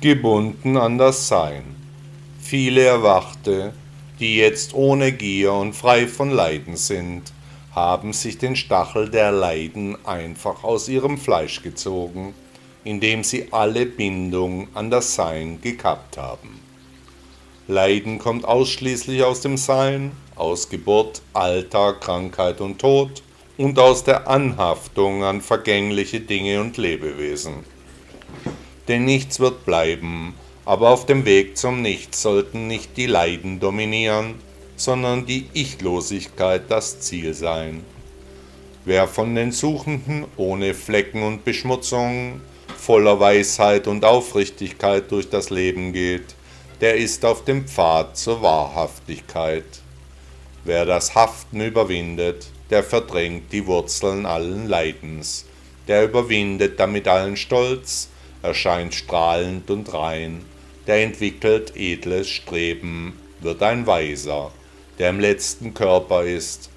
gebunden an das Sein. Viele Erwachte, die jetzt ohne Gier und frei von Leiden sind, haben sich den Stachel der Leiden einfach aus ihrem Fleisch gezogen, indem sie alle Bindung an das Sein gekappt haben. Leiden kommt ausschließlich aus dem Sein, aus Geburt, Alter, Krankheit und Tod und aus der Anhaftung an vergängliche Dinge und Lebewesen denn nichts wird bleiben, aber auf dem Weg zum Nichts sollten nicht die Leiden dominieren, sondern die Ichlosigkeit das Ziel sein. Wer von den Suchenden ohne Flecken und Beschmutzung, voller Weisheit und Aufrichtigkeit durch das Leben geht, der ist auf dem Pfad zur Wahrhaftigkeit. Wer das Haften überwindet, der verdrängt die Wurzeln allen Leidens, der überwindet damit allen Stolz, erscheint strahlend und rein, der entwickelt edles Streben, wird ein Weiser, der im letzten Körper ist,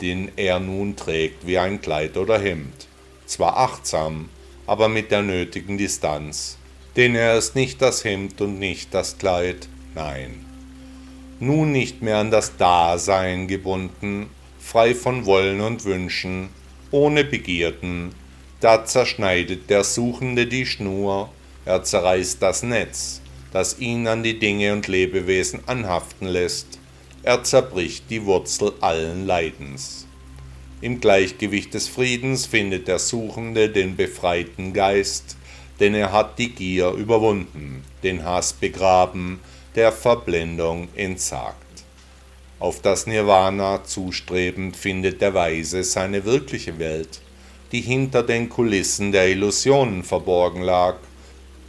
den er nun trägt wie ein Kleid oder Hemd, zwar achtsam, aber mit der nötigen Distanz, denn er ist nicht das Hemd und nicht das Kleid, nein. Nun nicht mehr an das Dasein gebunden, frei von Wollen und Wünschen, ohne Begierden, da zerschneidet der Suchende die Schnur, er zerreißt das Netz, das ihn an die Dinge und Lebewesen anhaften lässt, er zerbricht die Wurzel allen Leidens. Im Gleichgewicht des Friedens findet der Suchende den befreiten Geist, denn er hat die Gier überwunden, den Hass begraben, der Verblendung entsagt. Auf das Nirvana zustrebend findet der Weise seine wirkliche Welt, die hinter den Kulissen der Illusionen verborgen lag,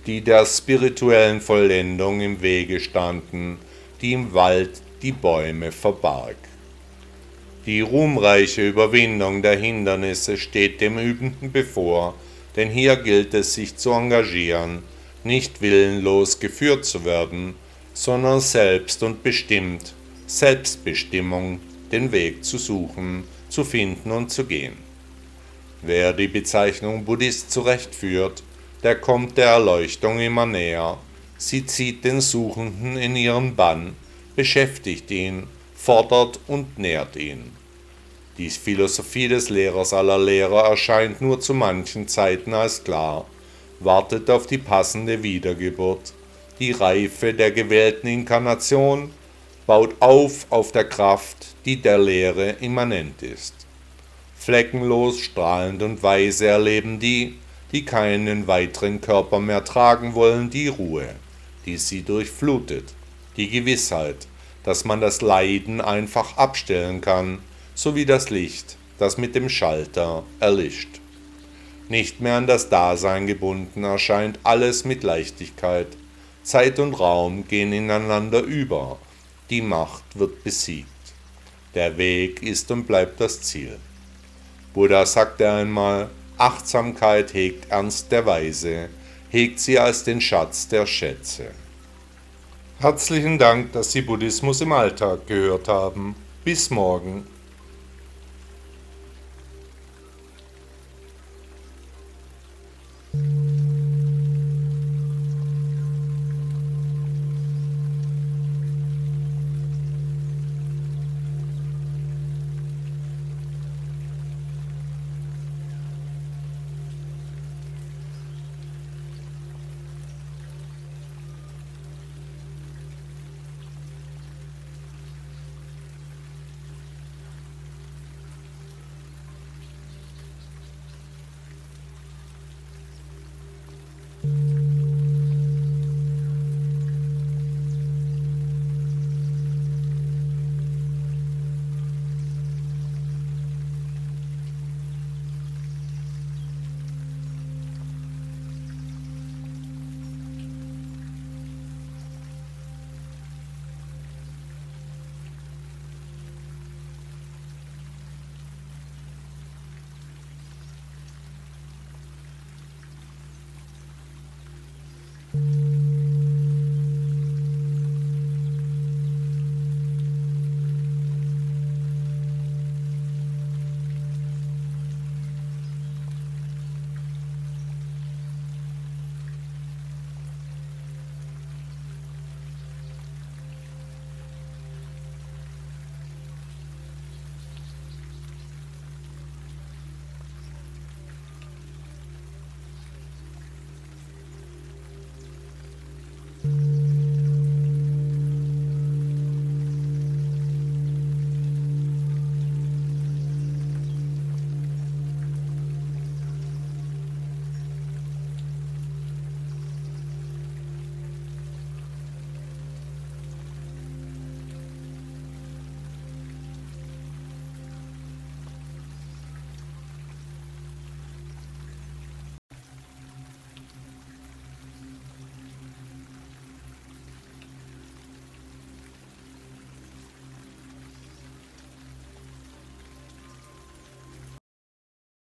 die der spirituellen Vollendung im Wege standen, die im Wald die Bäume verbarg. Die ruhmreiche Überwindung der Hindernisse steht dem Übenden bevor, denn hier gilt es sich zu engagieren, nicht willenlos geführt zu werden, sondern selbst und bestimmt, Selbstbestimmung, den Weg zu suchen, zu finden und zu gehen. Wer die Bezeichnung Buddhist zurechtführt, der kommt der Erleuchtung immer näher. Sie zieht den Suchenden in ihren Bann, beschäftigt ihn, fordert und nährt ihn. Die Philosophie des Lehrers aller Lehrer erscheint nur zu manchen Zeiten als klar, wartet auf die passende Wiedergeburt, die Reife der gewählten Inkarnation, baut auf auf der Kraft, die der Lehre immanent ist. Fleckenlos, strahlend und weise erleben die, die keinen weiteren Körper mehr tragen wollen, die Ruhe, die sie durchflutet, die Gewissheit, dass man das Leiden einfach abstellen kann, sowie das Licht, das mit dem Schalter erlischt. Nicht mehr an das Dasein gebunden erscheint alles mit Leichtigkeit. Zeit und Raum gehen ineinander über. Die Macht wird besiegt. Der Weg ist und bleibt das Ziel. Buddha sagte einmal, Achtsamkeit hegt Ernst der Weise, hegt sie als den Schatz der Schätze. Herzlichen Dank, dass Sie Buddhismus im Alltag gehört haben. Bis morgen.